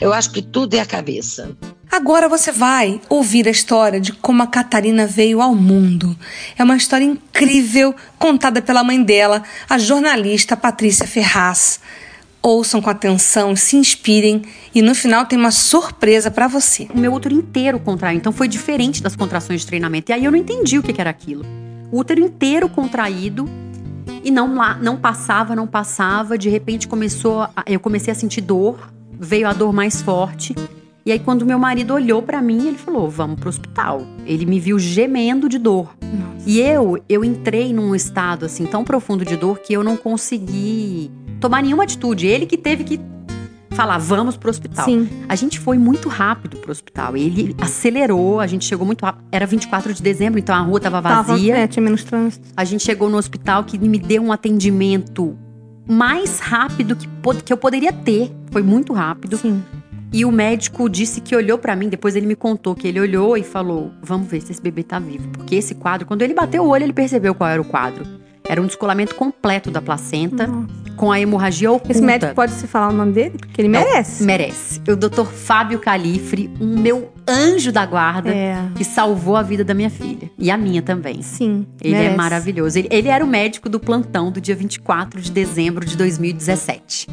Eu acho que tudo é a cabeça. Agora você vai ouvir a história de como a Catarina veio ao mundo. É uma história incrível contada pela mãe dela, a jornalista Patrícia Ferraz. Ouçam com atenção, se inspirem e no final tem uma surpresa para você. O meu útero inteiro contraiu, então foi diferente das contrações de treinamento. E aí eu não entendi o que era aquilo. O útero inteiro contraído e não, não passava, não passava. De repente começou, a, eu comecei a sentir dor, veio a dor mais forte. E aí quando meu marido olhou para mim, ele falou: "Vamos pro hospital". Ele me viu gemendo de dor. Nossa. E eu, eu entrei num estado assim tão profundo de dor que eu não consegui tomar nenhuma atitude. Ele que teve que falar, vamos pro hospital. Sim. A gente foi muito rápido pro hospital. Ele acelerou, a gente chegou muito rápido. Era 24 de dezembro, então a rua tava vazia. Tava, é, tinha menos trânsito. A gente chegou no hospital que me deu um atendimento mais rápido que, que eu poderia ter. Foi muito rápido. Sim. E o médico disse que olhou para mim, depois ele me contou que ele olhou e falou: "Vamos ver se esse bebê tá vivo". Porque esse quadro, quando ele bateu o olho, ele percebeu qual era o quadro. Era um descolamento completo da placenta, Nossa. com a hemorragia oculta. Esse médico pode se falar o nome dele? Porque ele merece. merece. O doutor Fábio Califre, um meu anjo da guarda, é. que salvou a vida da minha filha. E a minha também. Sim. Ele é merece. é maravilhoso. Ele, ele era o médico do plantão do dia 24 de dezembro de 2017.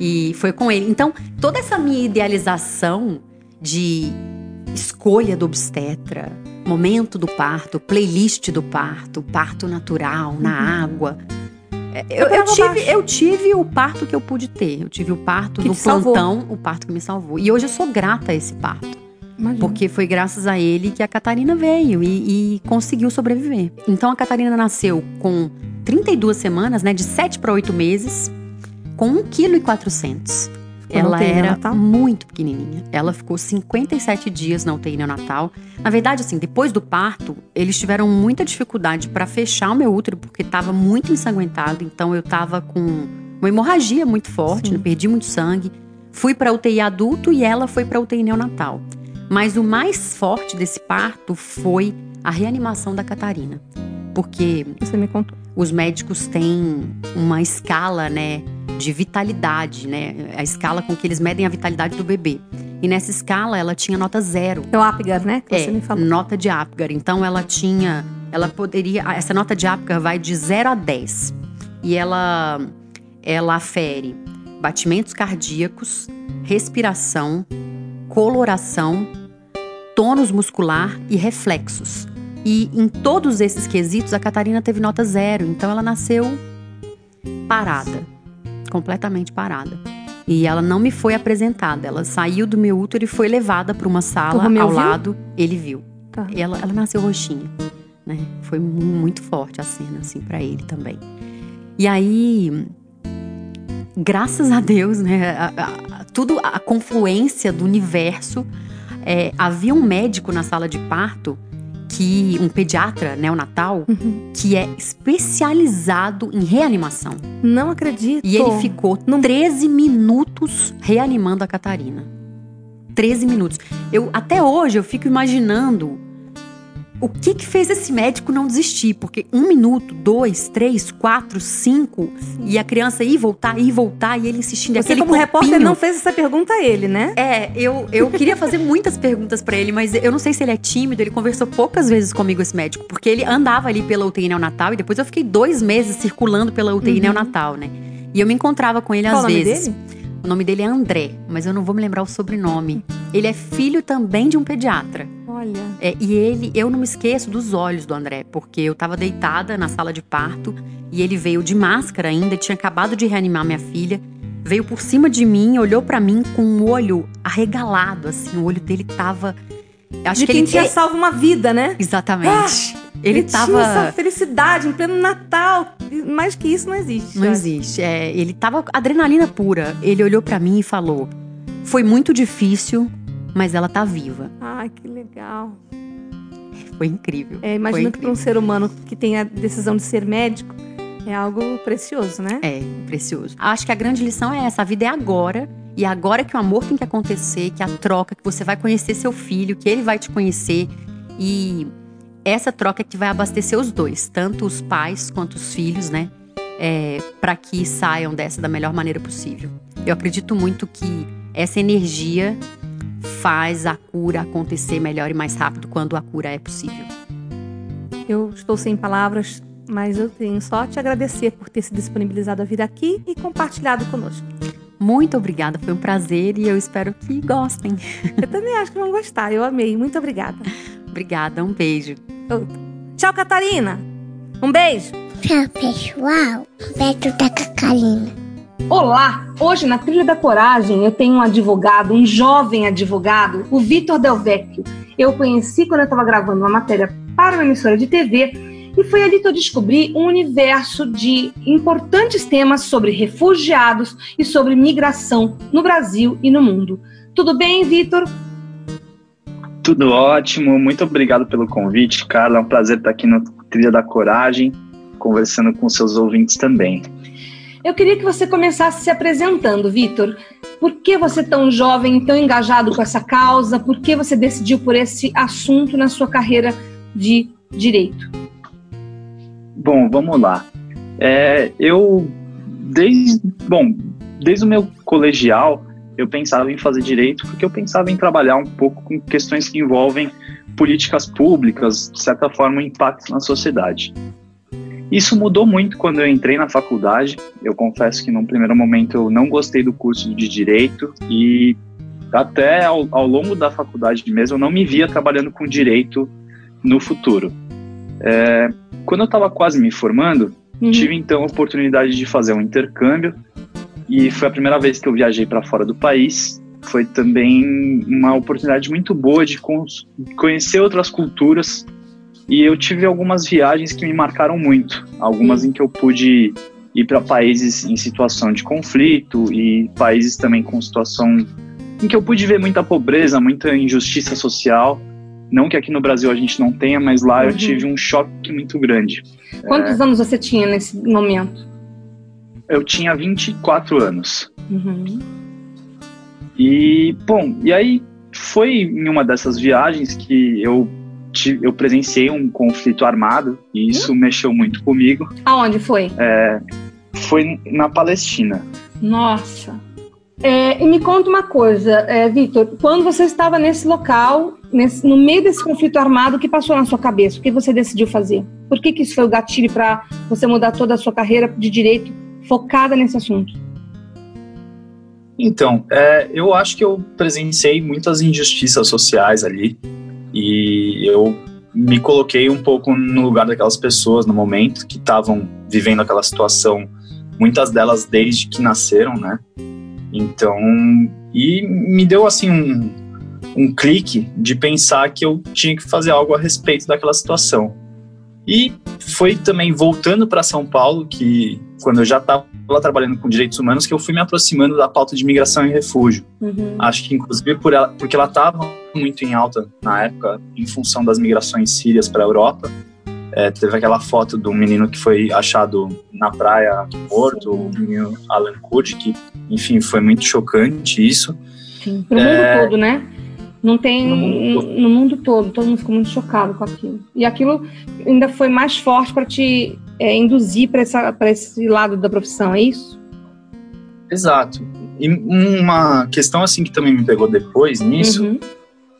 E foi com ele. Então, toda essa minha idealização de escolha do obstetra, momento do parto, playlist do parto, parto natural, na uhum. água. É, eu, eu, tive, eu tive o parto que eu pude ter. Eu tive o parto que do plantão, salvou. o parto que me salvou. E hoje eu sou grata a esse parto. Imagina. Porque foi graças a ele que a Catarina veio e, e conseguiu sobreviver. Então a Catarina nasceu com 32 semanas, né? De 7 para 8 meses, com 1,4 kg ela era muito pequenininha. Ela ficou 57 dias na UTI neonatal. Na verdade, assim, depois do parto, eles tiveram muita dificuldade para fechar o meu útero porque estava muito ensanguentado. Então eu estava com uma hemorragia muito forte, né? perdi muito sangue. Fui para UTI adulto e ela foi para UTI neonatal. Mas o mais forte desse parto foi a reanimação da Catarina. Porque Você me contou. Os médicos têm uma escala, né? de vitalidade, né? A escala com que eles medem a vitalidade do bebê. E nessa escala ela tinha nota zero. É o Apgar, né? Que é, você me falou. nota de Apgar. Então ela tinha, ela poderia, essa nota de Apgar vai de 0 a 10. E ela ela afere batimentos cardíacos, respiração, coloração, tônus muscular e reflexos. E em todos esses quesitos a Catarina teve nota zero, então ela nasceu parada completamente parada. E ela não me foi apresentada. Ela saiu do meu útero e foi levada para uma sala ao viu? lado. Ele viu. Tá. Ela, ela nasceu roxinha. Né? Foi muito forte a cena, assim, para ele também. E aí, graças a Deus, né? A, a, tudo, a confluência do universo. É, havia um médico na sala de parto que um pediatra neonatal uhum. que é especializado em reanimação. Não acredito. E ele ficou Não... 13 minutos reanimando a Catarina. 13 minutos. Eu até hoje eu fico imaginando o que que fez esse médico não desistir? Porque um minuto, dois, três, quatro, cinco, e a criança ir voltar, ir voltar, e ele insistindo. Você, como corpinho. repórter, não fez essa pergunta a ele, né? É, eu, eu queria fazer muitas perguntas pra ele, mas eu não sei se ele é tímido. Ele conversou poucas vezes comigo, esse médico, porque ele andava ali pela UTI neonatal e depois eu fiquei dois meses circulando pela UTI Uhum. neonatal, né? E eu me encontrava com ele Qual às vezes. dele? O nome dele é André, mas eu não vou me lembrar o sobrenome. Ele é filho também de um pediatra. Olha. É, e ele, eu não me esqueço dos olhos do André, porque eu tava deitada na sala de parto e ele veio de máscara ainda, tinha acabado de reanimar minha filha, veio por cima de mim, olhou pra mim com o olho arregalado, assim, o olho dele tava. Acho de que quem ele tinha é- salvo uma vida, né? Exatamente. Ele tinha tava. essa felicidade em pleno Natal. Mais que isso não existe. Não eu existe. É, ele tava adrenalina pura. Ele olhou pra mim e falou: Foi muito difícil, mas ela tá viva. Ai, que legal. Foi incrível. É, imagino que para um ser humano que tem a decisão de ser médico, é algo precioso, né? É, precioso. Acho que a grande lição é essa: a vida é agora. E é agora que o amor tem que acontecer, que a troca, que você vai conhecer seu filho, que ele vai te conhecer. E essa troca é que vai abastecer os dois, tanto os pais quanto os filhos, né? É, para que saiam dessa da melhor maneira possível. Eu acredito muito que essa energia faz a cura acontecer melhor e mais rápido quando a cura é possível. Eu estou sem palavras, mas eu tenho só te agradecer por ter se disponibilizado a vir aqui e compartilhado conosco. Muito obrigada, foi um prazer e eu espero que gostem. Eu também acho que vão gostar, eu amei. Muito obrigada. [LAUGHS] Obrigada, um beijo. Tchau, Catarina. Um beijo. Tchau, pessoal. Beto da Cacarina. Olá! Hoje na Trilha da Coragem eu tenho um advogado, um jovem advogado, o Vitor Del Vecchio. Eu o conheci quando eu estava gravando uma matéria para uma emissora de TV e foi ali que eu descobri um universo de importantes temas sobre refugiados e sobre migração no Brasil e no mundo. Tudo bem, Vitor? Tudo ótimo, muito obrigado pelo convite, Carla. É um prazer estar aqui no Trilha da Coragem, conversando com seus ouvintes também. Eu queria que você começasse se apresentando, Vitor. Por que você tão jovem, tão engajado com essa causa? Por que você decidiu por esse assunto na sua carreira de direito? Bom, vamos lá. É, eu, desde, bom, desde o meu colegial, eu pensava em fazer direito porque eu pensava em trabalhar um pouco com questões que envolvem políticas públicas, de certa forma, um impacto na sociedade. Isso mudou muito quando eu entrei na faculdade. Eu confesso que, num primeiro momento, eu não gostei do curso de direito e até ao, ao longo da faculdade mesmo, eu não me via trabalhando com direito no futuro. É, quando eu estava quase me formando, Uhum. tive então a oportunidade de fazer um intercâmbio e foi a primeira vez que eu viajei para fora do país. Foi também uma oportunidade muito boa de conhecer outras culturas e eu tive algumas viagens que me marcaram muito, algumas em que eu pude ir para países em situação de conflito e países também com situação em que eu pude ver muita pobreza, muita injustiça social. Não que aqui no Brasil a gente não tenha, mas lá eu Uhum. tive um choque muito grande. Quantos anos você tinha nesse momento? Eu tinha 24 anos. Uhum. E, bom, e aí foi em uma dessas viagens que eu, eu presenciei um conflito armado e isso mexeu muito comigo. Aonde foi? É, foi na Palestina. Nossa. É, e me conta uma coisa, é, Vitor, quando você estava nesse local, nesse- no meio desse conflito armado, o que passou na sua cabeça? O que você decidiu fazer? Por que, que isso foi o gatilho para você mudar toda a sua carreira de direito focada nesse assunto? Então, é, eu acho que eu presenciei muitas injustiças sociais ali e eu me coloquei um pouco no lugar daquelas pessoas no momento que estavam vivendo aquela situação, muitas delas desde que nasceram, né? Então, e me deu assim um, um clique de pensar que eu tinha que fazer algo a respeito daquela situação. E foi também voltando para São Paulo que quando eu já estava trabalhando com direitos humanos que eu fui me aproximando da pauta de migração e refúgio. Uhum. Acho que inclusive por ela, porque ela estava muito em alta na época em função das migrações sírias para a Europa. É, teve aquela foto do menino que foi achado na praia morto, o menino Alan Kurd, que enfim foi muito chocante isso. Sim, pro mundo É. todo, né? Não tem no mundo, no mundo, todo, todo mundo ficou muito chocado com aquilo. E aquilo ainda foi mais forte para te é, induzir para esse lado da profissão, é isso? Exato. E uma questão assim que também me pegou depois nisso, uhum.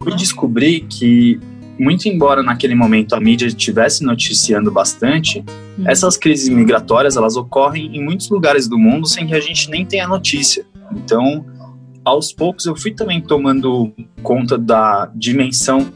fui descobrir que muito embora naquele momento a mídia estivesse noticiando bastante, uhum. essas crises migratórias elas ocorrem em muitos lugares do mundo sem que a gente nem tenha notícia. Então, aos poucos eu fui também tomando conta da dimensão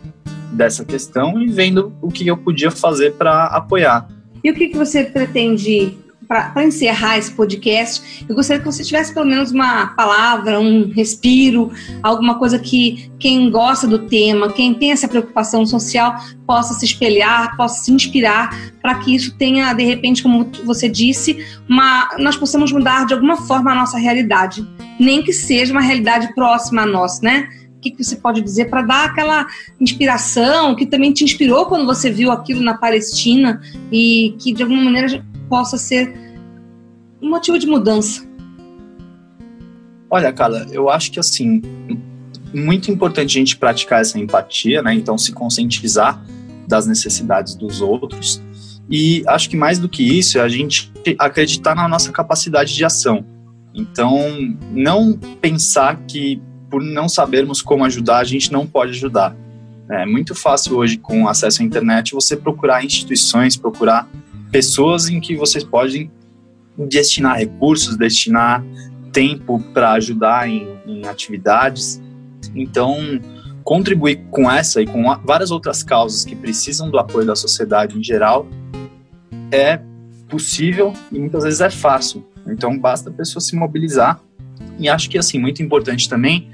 dessa questão e vendo o que eu podia fazer para apoiar. E o que, que você pretende para encerrar esse podcast, eu gostaria que você tivesse pelo menos uma palavra, um respiro, alguma coisa que quem gosta do tema, quem tem essa preocupação social, possa se espelhar, possa se inspirar, para que isso tenha, de repente, como você disse, uma, nós possamos mudar de alguma forma a nossa realidade, nem que seja uma realidade próxima a nós, né? O que, você pode dizer para dar aquela inspiração que também te inspirou quando você viu aquilo na Palestina e que de alguma maneira possa ser um motivo de mudança? Olha, Carla, eu acho que assim, muito importante a gente praticar essa empatia, né? Então, se conscientizar das necessidades dos outros. E acho que mais do que isso é a gente acreditar na nossa capacidade de ação. Então, não pensar que por não sabermos como ajudar, a gente não pode ajudar. É muito fácil hoje, com acesso à internet, você procurar instituições, procurar pessoas em que vocês podem destinar recursos, destinar tempo para ajudar em, em atividades. Então, contribuir com essa e com várias outras causas que precisam do apoio da sociedade em geral é possível e muitas vezes é fácil. Então basta a pessoa se mobilizar. E acho que assim muito importante também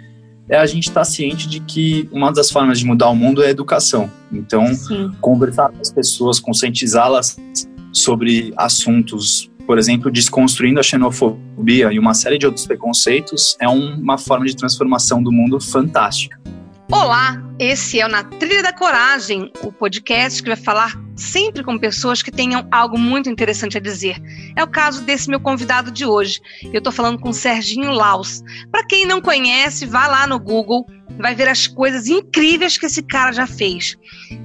é a gente estar tá ciente de que uma das formas de mudar o mundo é a educação. Então Sim. conversar com as pessoas, conscientizá-las sobre assuntos, por exemplo, desconstruindo a xenofobia e uma série de outros preconceitos, é uma forma de transformação do mundo fantástica. Olá, esse é o Na Trilha da Coragem, o podcast que vai falar sempre com pessoas que tenham algo muito interessante a dizer. É o caso desse meu convidado de hoje. Eu estou falando com Serginho Laus. Para quem não conhece, vá lá no Google, vai ver as coisas incríveis que esse cara já fez.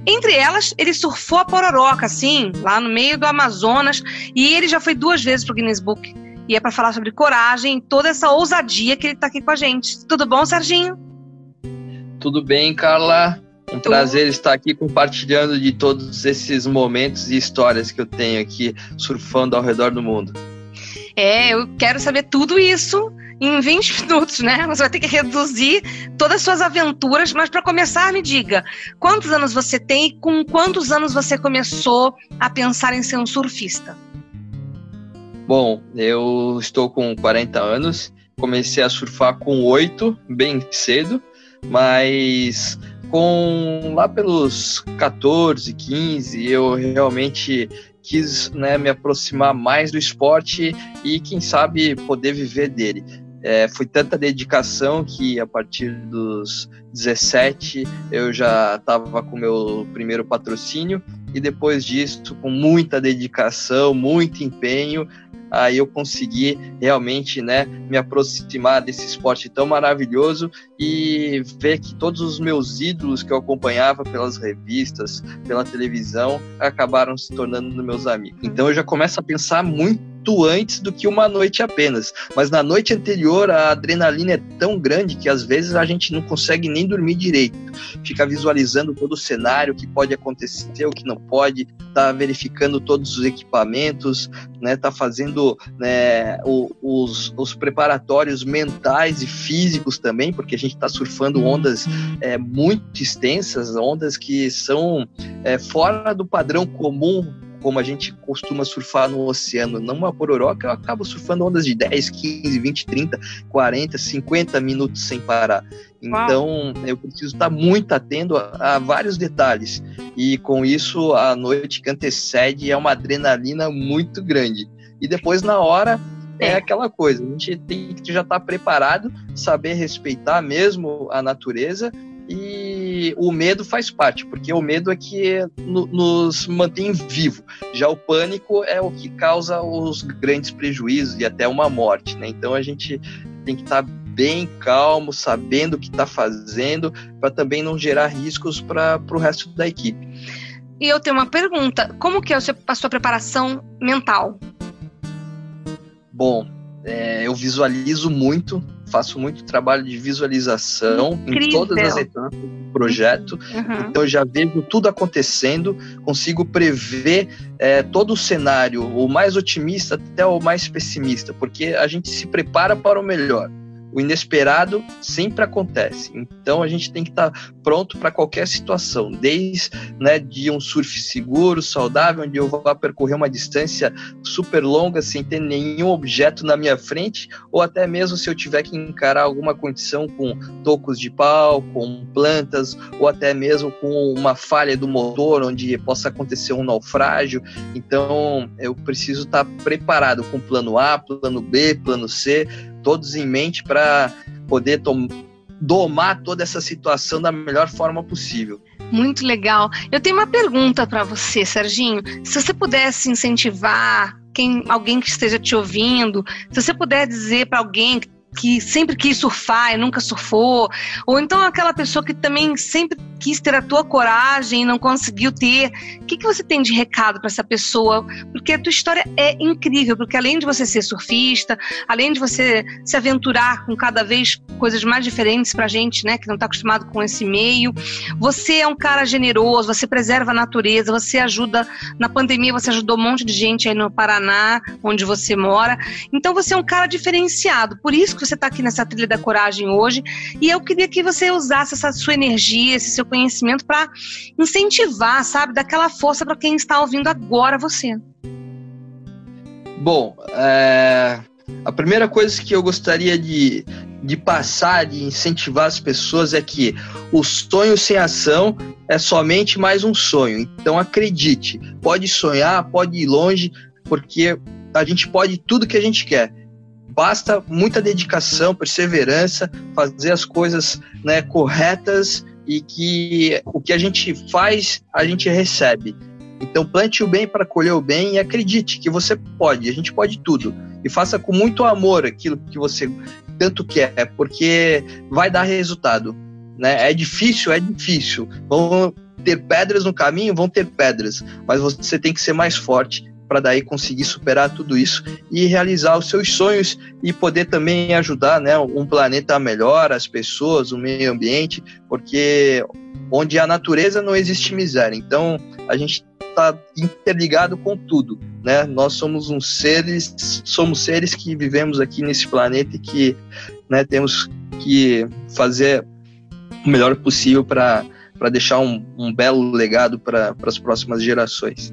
Entre elas, ele surfou a pororoca, assim, lá no meio do Amazonas, e ele já foi duas vezes pro Guinness Book. E é para falar sobre coragem, toda essa ousadia que ele está aqui com a gente. Tudo bom, Serginho? Tudo bem, Carla? Um prazer estar aqui compartilhando de todos esses momentos e histórias que eu tenho aqui surfando ao redor do mundo. É, eu quero saber tudo isso em 20 minutos, né? Você vai ter que reduzir todas as suas aventuras, mas para começar, me diga, quantos anos você tem e com quantos anos você começou a pensar em ser um surfista? Bom, eu estou com 40 anos, comecei a surfar com 8, bem cedo mas com lá pelos 14, 15, eu realmente quis né, me aproximar mais do esporte e, quem sabe, poder viver dele. É, foi tanta dedicação que a partir dos 17 eu já estava com meu primeiro patrocínio e depois disso, com muita dedicação, muito empenho, aí eu consegui realmente né, me aproximar desse esporte tão maravilhoso e ver que todos os meus ídolos que eu acompanhava pelas revistas, pela televisão, acabaram se tornando meus amigos. Então eu já começo a pensar muito muito antes do que uma noite apenas. Mas na noite anterior a adrenalina é tão grande que às vezes a gente não consegue nem dormir direito. Fica visualizando todo o cenário, o que pode acontecer, o que não pode, tá verificando todos os equipamentos, né, tá fazendo né, os, os preparatórios mentais e físicos também, porque a gente está surfando ondas é, muito extensas, ondas que são é, fora do padrão comum como a gente costuma surfar no oceano, numa pororoca, eu acabo surfando ondas de 10, 15, 20, 30, 40, 50 minutos sem parar. Então, eu preciso estar muito atento a, a, vários detalhes. E com isso, a noite que antecede é uma adrenalina muito grande. E depois, na hora, é, é aquela coisa, a gente tem que já estar preparado, saber respeitar mesmo a natureza e o medo faz parte, porque o medo é que nos mantém vivo. Já o pânico é o que causa os grandes prejuízos e até uma morte, né? Então a gente tem que estar bem calmo, sabendo o que está fazendo, para também não gerar riscos para o resto da equipe. E eu tenho uma pergunta: como que é a sua preparação mental? Bom, é, eu visualizo muito, faço muito trabalho de visualização Incrível. em todas as etapas do projeto. Uhum. Então eu já vejo tudo acontecendo, consigo prever é, todo o cenário, o mais otimista até o mais pessimista, porque a gente se prepara para o melhor o inesperado sempre acontece. Então a gente tem que estar tá pronto para qualquer situação, desde né, de um surf seguro, saudável, onde eu vá percorrer uma distância super longa sem ter nenhum objeto na minha frente, ou até mesmo se eu tiver que encarar alguma condição com tocos de pau, com plantas, ou até mesmo com uma falha do motor, onde possa acontecer um naufrágio. Então eu preciso estar tá preparado com plano A, plano B, plano C, todos em mente para poder domar toda essa situação da melhor forma possível. Muito legal. Eu tenho uma pergunta para você, Serginho. Se você pudesse incentivar quem, alguém que esteja te ouvindo, se você puder dizer para alguém que sempre quis surfar e nunca surfou, ou então aquela pessoa que também sempre quis ter a tua coragem e não conseguiu ter. O que, que você tem de recado para essa pessoa? Porque a tua história é incrível, porque além de você ser surfista, além de você se aventurar com cada vez coisas mais diferentes pra gente, né, que não está acostumado com esse meio, você é um cara generoso, você preserva a natureza, você ajuda na pandemia, você ajudou um monte de gente aí no Paraná, onde você mora. Então você é um cara diferenciado. Por isso que você está aqui nessa trilha da coragem hoje. E eu queria que você usasse essa sua energia, esse seu para incentivar, sabe, daquela força para quem está ouvindo agora você. Bom, é... a primeira coisa que eu gostaria de, de passar, de incentivar as pessoas é que o sonho sem ação é somente mais um sonho. Então acredite, pode sonhar, pode ir longe, porque a gente pode tudo que a gente quer basta muita dedicação, perseverança, fazer as coisas né, corretas e que o que a gente faz, a gente recebe. Então plante o bem para colher o bem e acredite que você pode, a gente pode tudo. E faça com muito amor aquilo que você tanto quer, porque vai dar resultado. Né? É difícil, é difícil. Vão ter pedras no caminho, vão ter pedras, mas você tem que ser mais forte para daí conseguir superar tudo isso e realizar os seus sonhos e poder também ajudar né, um planeta melhor, as pessoas, o meio ambiente, porque onde a natureza não existe miséria. Então a gente está interligado com tudo, né? Nós somos uns seres, somos seres que vivemos aqui nesse planeta e que né, temos que fazer o melhor possível para para deixar um, um belo legado para as próximas gerações.